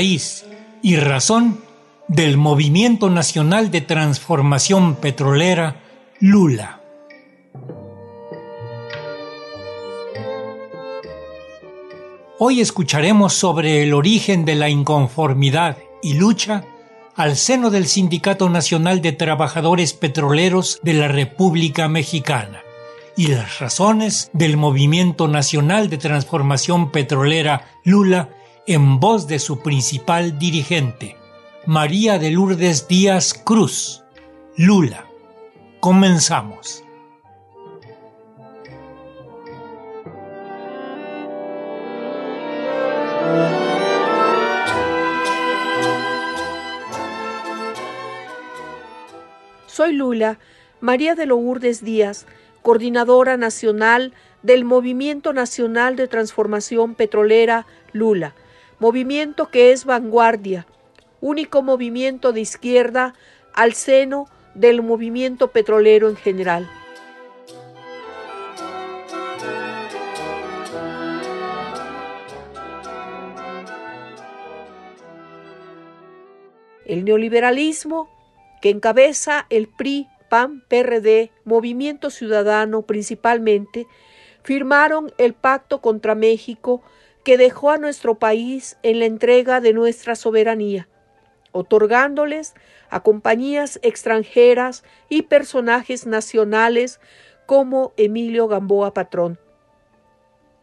y razón del Movimiento Nacional de Transformación Petrolera, Lula. Hoy escucharemos sobre el origen de la inconformidad y lucha al seno del Sindicato Nacional de Trabajadores Petroleros de la República Mexicana y las razones del Movimiento Nacional de Transformación Petrolera Lula en voz de su principal dirigente, María de Lourdes Díaz Cruz, Lula. Comenzamos. Soy Lula, María de Lourdes Díaz, coordinadora nacional del Movimiento Nacional de Transformación Petrolera Lula, movimiento que es vanguardia, único movimiento de izquierda al seno del movimiento petrolero en general. El neoliberalismo que encabeza el PRI, PAN, PRD, Movimiento Ciudadano principalmente, firmaron el pacto contra México que dejó a nuestro país en la entrega de nuestra soberanía, otorgándoles a compañías extranjeras y personajes nacionales como Emilio Gamboa Patrón.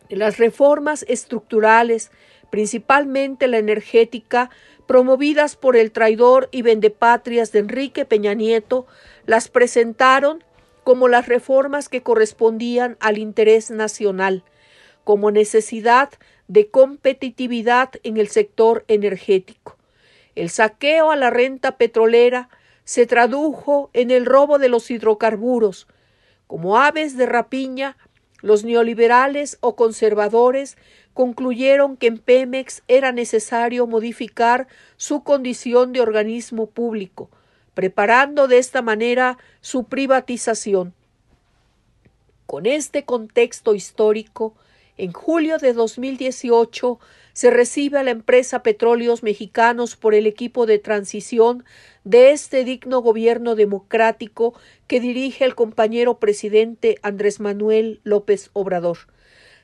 Las reformas estructurales, principalmente la energética, promovidas por el traidor y vendepatrias de Enrique Peña Nieto, las presentaron como las reformas que correspondían al interés nacional, como necesidad de competitividad en el sector energético. El saqueo a la renta petrolera se tradujo en el robo de los hidrocarburos. Como aves de rapiña, los neoliberales o conservadores concluyeron que en Pemex era necesario modificar su condición de organismo público, preparando de esta manera su privatización. Con este contexto histórico, en julio de 2018 se recibe a la empresa Petróleos Mexicanos por el equipo de transición de este digno gobierno democrático que dirige el compañero presidente Andrés Manuel López Obrador.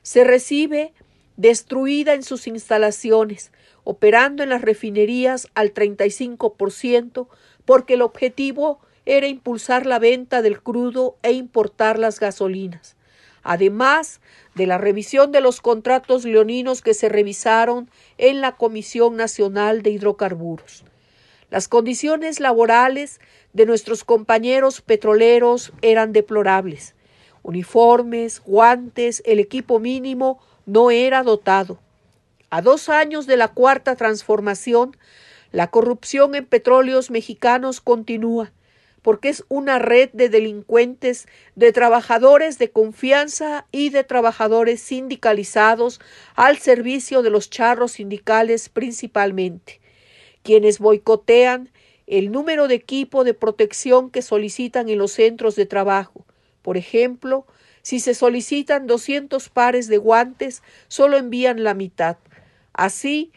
Se recibe destruida en sus instalaciones, operando en las refinerías al 35%, porque el objetivo era impulsar la venta del crudo e importar las gasolinas. Además de la revisión de los contratos leoninos que se revisaron en la Comisión Nacional de Hidrocarburos. Las condiciones laborales de nuestros compañeros petroleros eran deplorables. Uniformes, guantes, el equipo mínimo no era dotado. A dos años de la cuarta transformación, la corrupción en petróleos mexicanos continúa, porque es una red de delincuentes, de trabajadores de confianza y de trabajadores sindicalizados al servicio de los charros sindicales principalmente, quienes boicotean el número de equipo de protección que solicitan en los centros de trabajo. Por ejemplo, si se solicitan 200 pares de guantes, solo envían la mitad. Así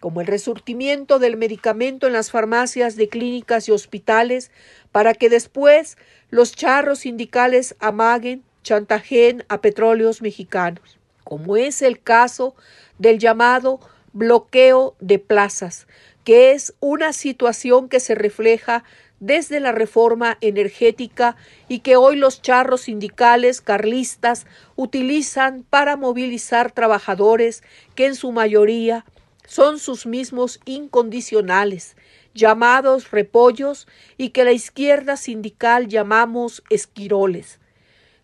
como el resurtimiento del medicamento en las farmacias de clínicas y hospitales, para que después los charros sindicales amaguen, chantajeen a petróleos mexicanos, como es el caso del llamado bloqueo de plazas, que es una situación que se refleja desde la reforma energética y que hoy los charros sindicales carlistas utilizan para movilizar trabajadores que en su mayoría son sus mismos incondicionales, llamados repollos y que la izquierda sindical llamamos esquiroles.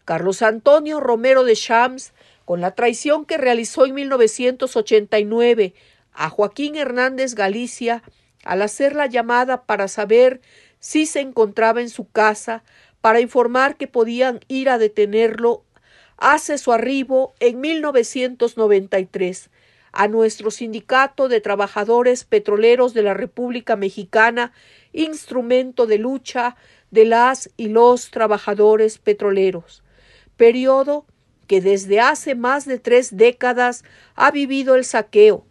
Carlos Antonio Romero de Shams, con la traición que realizó en 1989 a Joaquín Hernández Galicia, al hacer la llamada para saber si se encontraba en su casa para informar que podían ir a detenerlo, hace su arribo en 1993 a nuestro sindicato de trabajadores petroleros de la República Mexicana, instrumento de lucha de las y los trabajadores petroleros, periodo que desde hace más de tres décadas ha vivido el saqueo,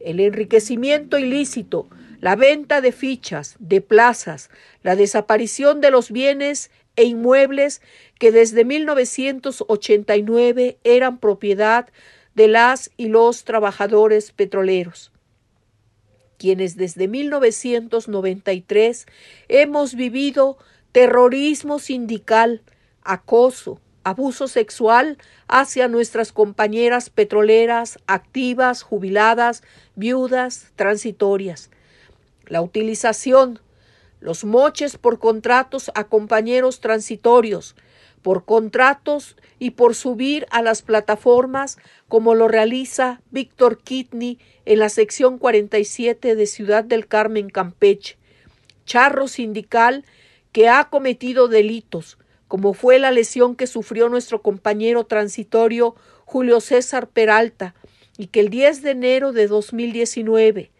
el enriquecimiento ilícito, la venta de fichas, de plazas, la desaparición de los bienes e inmuebles que desde 1989 eran propiedad de las y los trabajadores petroleros, quienes desde 1993 hemos vivido terrorismo sindical, acoso, abuso sexual hacia nuestras compañeras petroleras activas, jubiladas, viudas, transitorias, la utilización, los moches por contratos a compañeros transitorios, por contratos y por subir a las plataformas como lo realiza Víctor Kidney en la sección 47 de Ciudad del Carmen, Campeche, charro sindical que ha cometido delitos, como fue la lesión que sufrió nuestro compañero transitorio Julio César Peralta, y que el 10 de enero de 2019,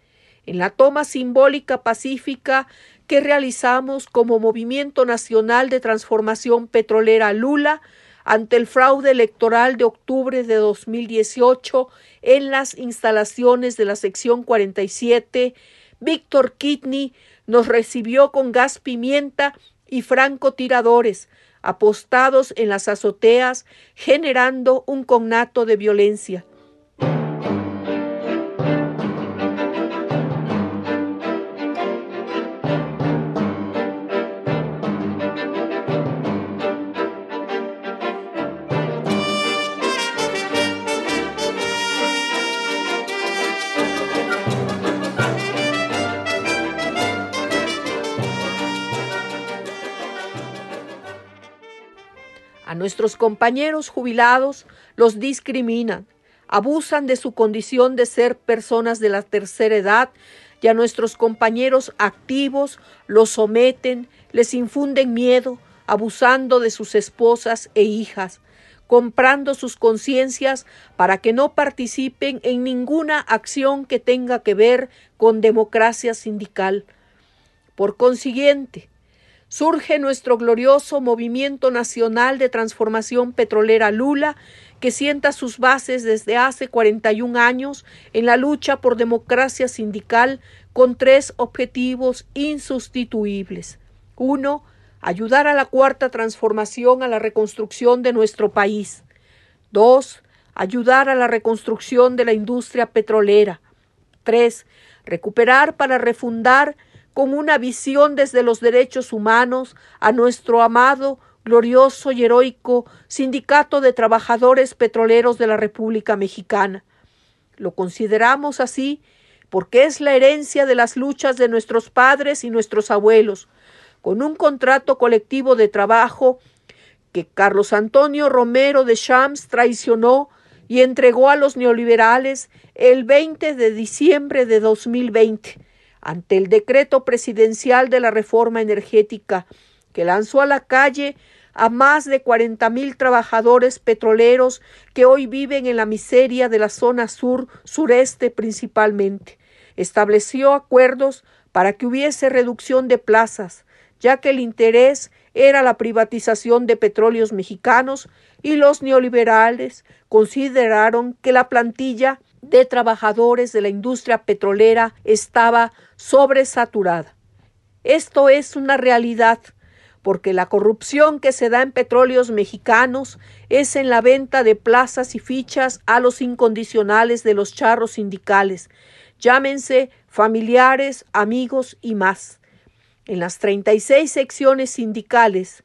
en la toma simbólica pacífica que realizamos como Movimiento Nacional de Transformación Petrolera Lula ante el fraude electoral de octubre de 2018 en las instalaciones de la sección 47, Víctor Kidney nos recibió con gas pimienta y francotiradores apostados en las azoteas, generando un cognato de violencia. A nuestros compañeros jubilados los discriminan, abusan de su condición de ser personas de la tercera edad y a nuestros compañeros activos los someten, les infunden miedo, abusando de sus esposas e hijas, comprando sus conciencias para que no participen en ninguna acción que tenga que ver con democracia sindical. Por consiguiente, surge nuestro glorioso movimiento nacional de transformación petrolera Lula, que sienta sus bases desde hace 41 años en la lucha por democracia sindical con tres objetivos insustituibles. Uno, ayudar a la cuarta transformación a la reconstrucción de nuestro país. Dos, ayudar a la reconstrucción de la industria petrolera. Tres, recuperar para refundar con una visión desde los derechos humanos a nuestro amado, glorioso y heroico Sindicato de Trabajadores Petroleros de la República Mexicana. Lo consideramos así porque es la herencia de las luchas de nuestros padres y nuestros abuelos, con un contrato colectivo de trabajo que Carlos Antonio Romero de Shams traicionó y entregó a los neoliberales el 20 de diciembre de 2020 ante el decreto presidencial de la reforma energética que lanzó a la calle a más de cuarenta mil trabajadores petroleros que hoy viven en la miseria de la zona sur sureste principalmente. Estableció acuerdos para que hubiese reducción de plazas, ya que el interés era la privatización de petróleos mexicanos y los neoliberales consideraron que la plantilla de trabajadores de la industria petrolera estaba sobresaturada. Esto es una realidad porque la corrupción que se da en petróleos mexicanos es en la venta de plazas y fichas a los incondicionales de los charros sindicales, llámense familiares, amigos y más. En las 36 secciones sindicales,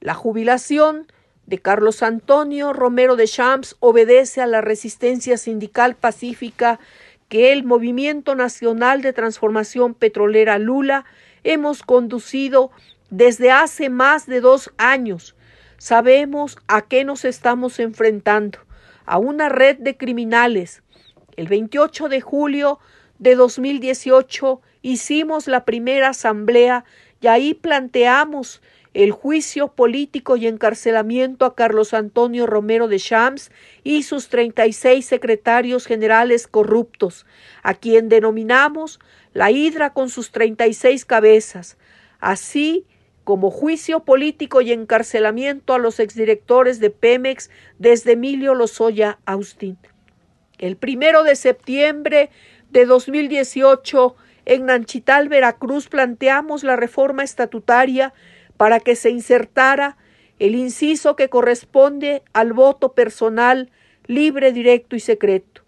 la jubilación de Carlos Antonio Romero de Champs obedece a la resistencia sindical pacífica que el Movimiento Nacional de Transformación Petrolera Lula hemos conducido desde hace más de dos años. Sabemos a qué nos estamos enfrentando, a una red de criminales. El 28 de julio de 2018 hicimos la primera asamblea y ahí planteamos el juicio político y encarcelamiento a Carlos Antonio Romero de Shams y sus 36 secretarios generales corruptos, a quien denominamos la hidra con sus 36 cabezas, así como juicio político y encarcelamiento a los exdirectores de Pemex desde Emilio Lozoya Austin. El primero de septiembre de 2018 en Nanchital, Veracruz, planteamos la reforma estatutaria para que se insertara el inciso que corresponde al voto personal libre, directo y secreto.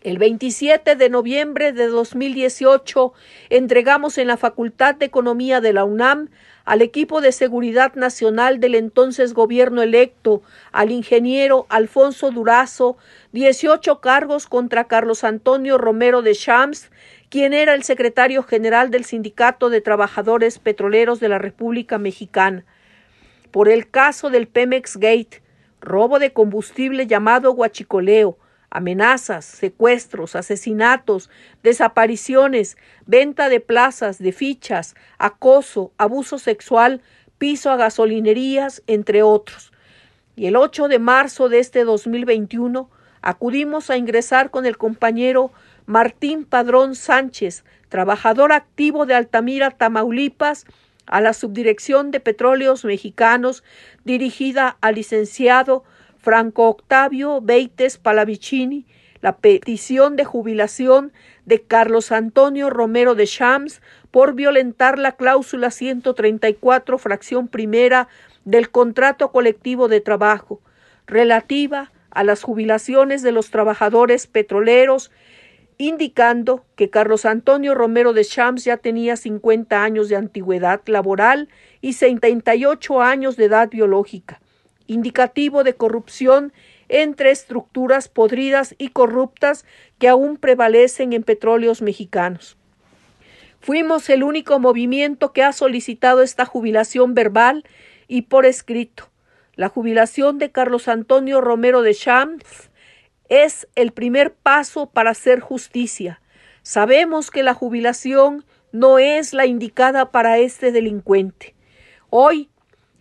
El 27 de noviembre de 2018 entregamos en la Facultad de Economía de la UNAM al equipo de seguridad nacional del entonces gobierno electo, al ingeniero Alfonso Durazo, 18 cargos contra Carlos Antonio Romero de Shams, quien era el secretario general del Sindicato de Trabajadores Petroleros de la República Mexicana, por el caso del Pemex Gate, robo de combustible llamado guachicoleo, amenazas, secuestros, asesinatos, desapariciones, venta de plazas, de fichas, acoso, abuso sexual, piso a gasolinerías, entre otros. Y el 8 de marzo de este 2021 acudimos a ingresar con el compañero Martín Padrón Sánchez, trabajador activo de Altamira, Tamaulipas, a la Subdirección de Petróleos Mexicanos, dirigida al licenciado Franco Octavio Beites Palavicini, la petición de jubilación de Carlos Antonio Romero de Shams por violentar la cláusula 134, fracción primera del contrato colectivo de trabajo, relativa a las jubilaciones de los trabajadores petroleros indicando que Carlos Antonio Romero de Champs ya tenía 50 años de antigüedad laboral y 78 años de edad biológica, indicativo de corrupción entre estructuras podridas y corruptas que aún prevalecen en petróleos mexicanos. Fuimos el único movimiento que ha solicitado esta jubilación verbal y por escrito. La jubilación de Carlos Antonio Romero de Champs es el primer paso para hacer justicia. Sabemos que la jubilación no es la indicada para este delincuente. Hoy,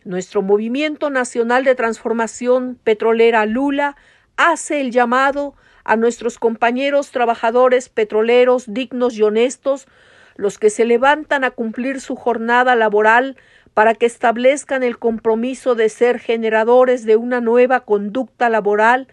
nuestro Movimiento Nacional de Transformación Petrolera Lula hace el llamado a nuestros compañeros trabajadores petroleros dignos y honestos, los que se levantan a cumplir su jornada laboral para que establezcan el compromiso de ser generadores de una nueva conducta laboral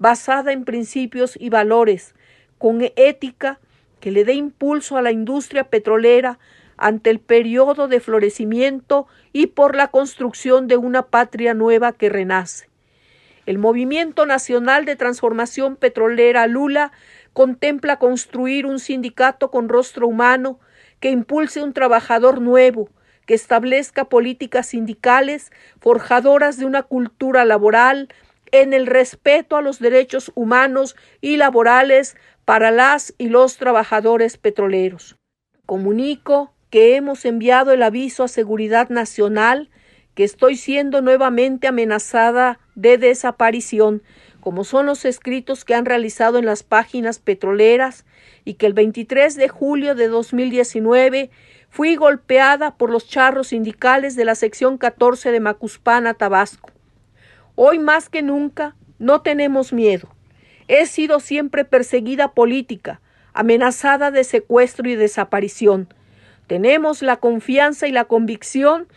basada en principios y valores, con ética que le dé impulso a la industria petrolera ante el periodo de florecimiento y por la construcción de una patria nueva que renace. El Movimiento Nacional de Transformación Petrolera Lula contempla construir un sindicato con rostro humano que impulse un trabajador nuevo, que establezca políticas sindicales forjadoras de una cultura laboral en el respeto a los derechos humanos y laborales para las y los trabajadores petroleros. Comunico que hemos enviado el aviso a Seguridad Nacional que estoy siendo nuevamente amenazada de desaparición, como son los escritos que han realizado en las páginas petroleras, y que el 23 de julio de 2019 fui golpeada por los charros sindicales de la sección 14 de Macuspana, Tabasco. Hoy más que nunca no tenemos miedo. He sido siempre perseguida política, amenazada de secuestro y desaparición. Tenemos la confianza y la convicción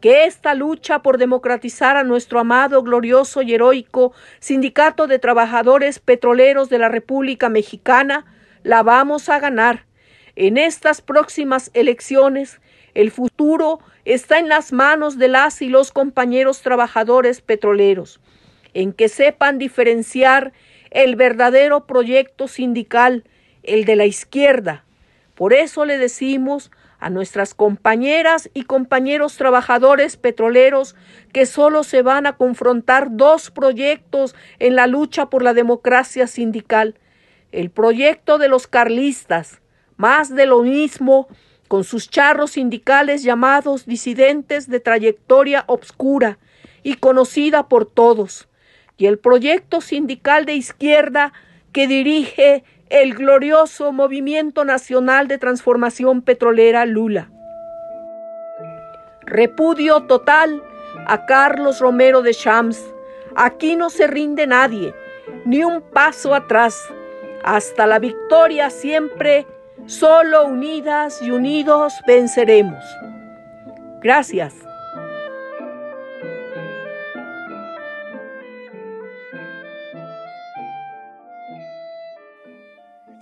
que esta lucha por democratizar a nuestro amado, glorioso y heroico Sindicato de Trabajadores Petroleros de la República Mexicana la vamos a ganar. En estas próximas elecciones, el futuro está en las manos de las y los compañeros trabajadores petroleros, en que sepan diferenciar el verdadero proyecto sindical, el de la izquierda. Por eso le decimos a nuestras compañeras y compañeros trabajadores petroleros que solo se van a confrontar dos proyectos en la lucha por la democracia sindical. El proyecto de los carlistas, más de lo mismo con sus charros sindicales llamados disidentes de trayectoria obscura y conocida por todos, y el proyecto sindical de izquierda que dirige el glorioso Movimiento Nacional de Transformación Petrolera Lula. Repudio total a Carlos Romero de Shams. Aquí no se rinde nadie, ni un paso atrás. Hasta la victoria siempre Solo unidas y unidos venceremos. Gracias.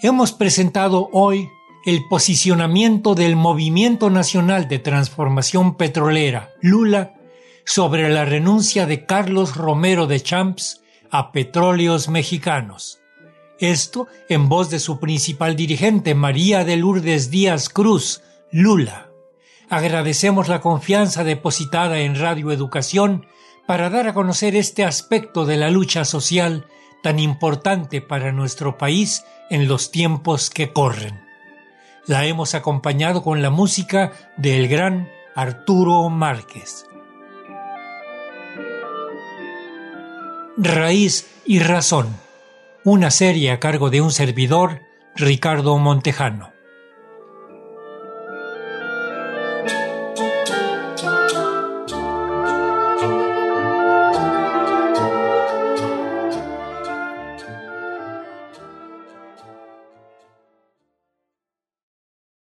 hemos presentado hoy el posicionamiento del Movimiento Nacional de Transformación Petrolera, Lula, sobre la renuncia de Carlos Romero de Champs a Petróleos Mexicanos. Esto en voz de su principal dirigente, María de Lourdes Díaz Cruz, Lula. Agradecemos la confianza depositada en Radio Educación para dar a conocer este aspecto de la lucha social tan importante para nuestro país en los tiempos que corren. La hemos acompañado con la música del gran Arturo Márquez. Raíz y Razón, una serie a cargo de un servidor, Ricardo Montejano.